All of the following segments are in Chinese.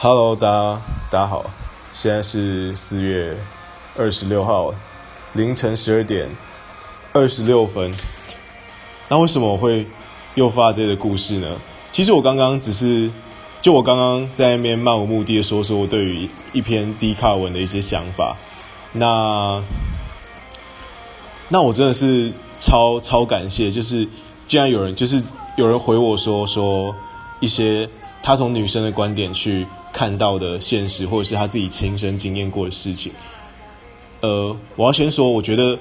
Hello，大家大家好，现在是四月二十六号凌晨十二点二十六分。那为什么我会又发这个故事呢？其实我刚刚只是，就我刚刚在那边漫无目的的说说我对于一篇低卡文的一些想法。那那我真的是超超感谢，就是既然有人就是有人回我说说一些他从女生的观点去。看到的现实，或者是他自己亲身经验过的事情。呃，我要先说，我觉得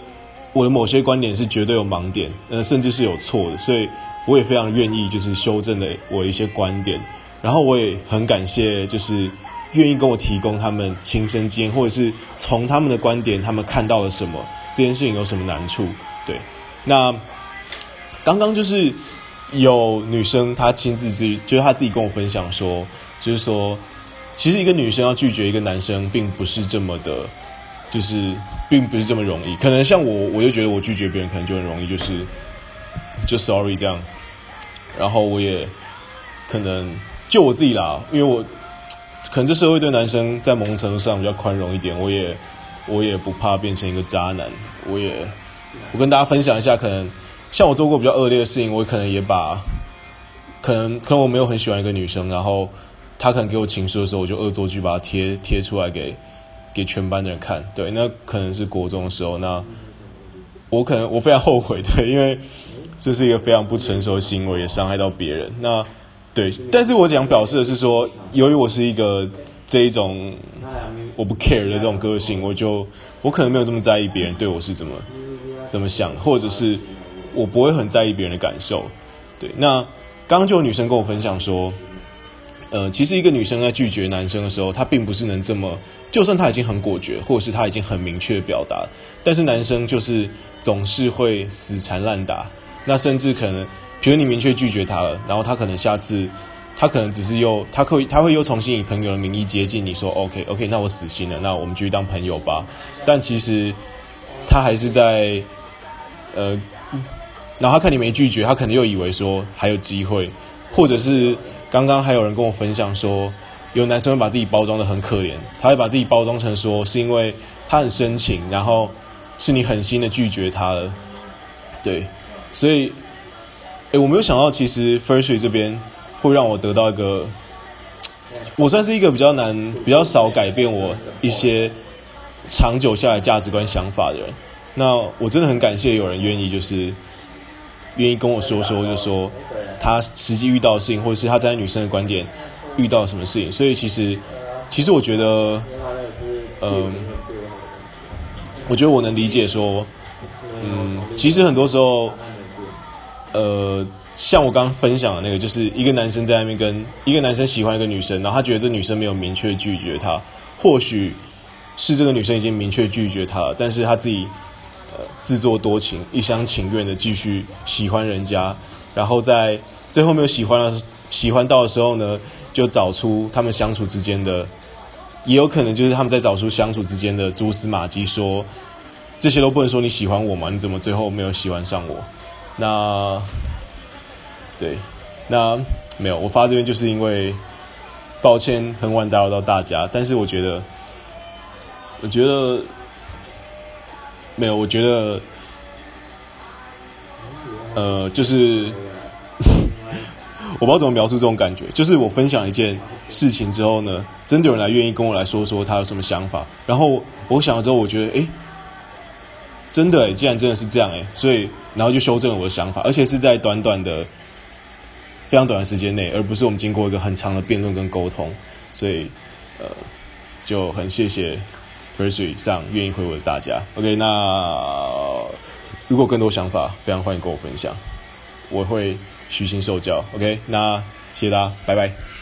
我的某些观点是绝对有盲点，呃，甚至是有错的，所以我也非常愿意就是修正了我一些观点。然后我也很感谢，就是愿意跟我提供他们亲身经验，或者是从他们的观点，他们看到了什么，这件事情有什么难处。对，那刚刚就是有女生她亲自自己，就是她自己跟我分享说，就是说。其实一个女生要拒绝一个男生，并不是这么的，就是并不是这么容易。可能像我，我就觉得我拒绝别人可能就很容易，就是就 sorry 这样。然后我也可能就我自己啦，因为我可能这社会对男生在某种程度上比较宽容一点，我也我也不怕变成一个渣男。我也我跟大家分享一下，可能像我做过比较恶劣的事情，我可能也把可能可能我没有很喜欢一个女生，然后。他可能给我情书的时候，我就恶作剧把它贴贴出来给给全班的人看。对，那可能是国中的时候，那我可能我非常后悔，对，因为这是一个非常不成熟的行为，也伤害到别人。那对，但是我想表示的是说，由于我是一个这一种我不 care 的这种个性，我就我可能没有这么在意别人对我是怎么怎么想，或者是我不会很在意别人的感受。对，那刚刚就有女生跟我分享说。呃，其实一个女生在拒绝男生的时候，她并不是能这么，就算她已经很果决，或者是她已经很明确表达，但是男生就是总是会死缠烂打。那甚至可能，比如你明确拒绝他了，然后他可能下次，他可能只是又，他会他会又重新以朋友的名义接近你说，OK OK，那我死心了，那我们继续当朋友吧。但其实他还是在，呃，然后他看你没拒绝，他可能又以为说还有机会，或者是。刚刚还有人跟我分享说，有男生会把自己包装得很可怜，他会把自己包装成说是因为他很深情，然后是你狠心的拒绝他了，对，所以，诶，我没有想到，其实 Firstry 这边会让我得到一个，我算是一个比较难、比较少改变我一些长久下来价值观想法的人，那我真的很感谢有人愿意就是愿意跟我说说，就说。他实际遇到的事情，或者是他在女生的观点遇到什么事情，所以其实，其实我觉得，嗯，我觉得我能理解说，嗯，其实很多时候，呃，像我刚刚分享的那个，就是一个男生在那边跟一个男生喜欢一个女生，然后他觉得这女生没有明确拒绝他，或许是这个女生已经明确拒绝他了，但是他自己自作多情，一厢情愿的继续喜欢人家。然后在最后没有喜欢的喜欢到的时候呢，就找出他们相处之间的，也有可能就是他们在找出相处之间的蛛丝马迹，说这些都不能说你喜欢我吗？你怎么最后没有喜欢上我？那对，那没有，我发这边就是因为抱歉很晚打扰到大家，但是我觉得，我觉得没有，我觉得呃，就是。我不知道怎么描述这种感觉，就是我分享一件事情之后呢，真的有人来愿意跟我来说说他有什么想法，然后我想了之后，我觉得，诶，真的诶，既然真的是这样诶，所以然后就修正了我的想法，而且是在短短的非常短的时间内，而不是我们经过一个很长的辩论跟沟通，所以呃，就很谢谢 first 以上愿意回我的大家。OK，那如果更多想法，非常欢迎跟我分享，我会。虚心受教，OK，那谢谢大家，拜拜。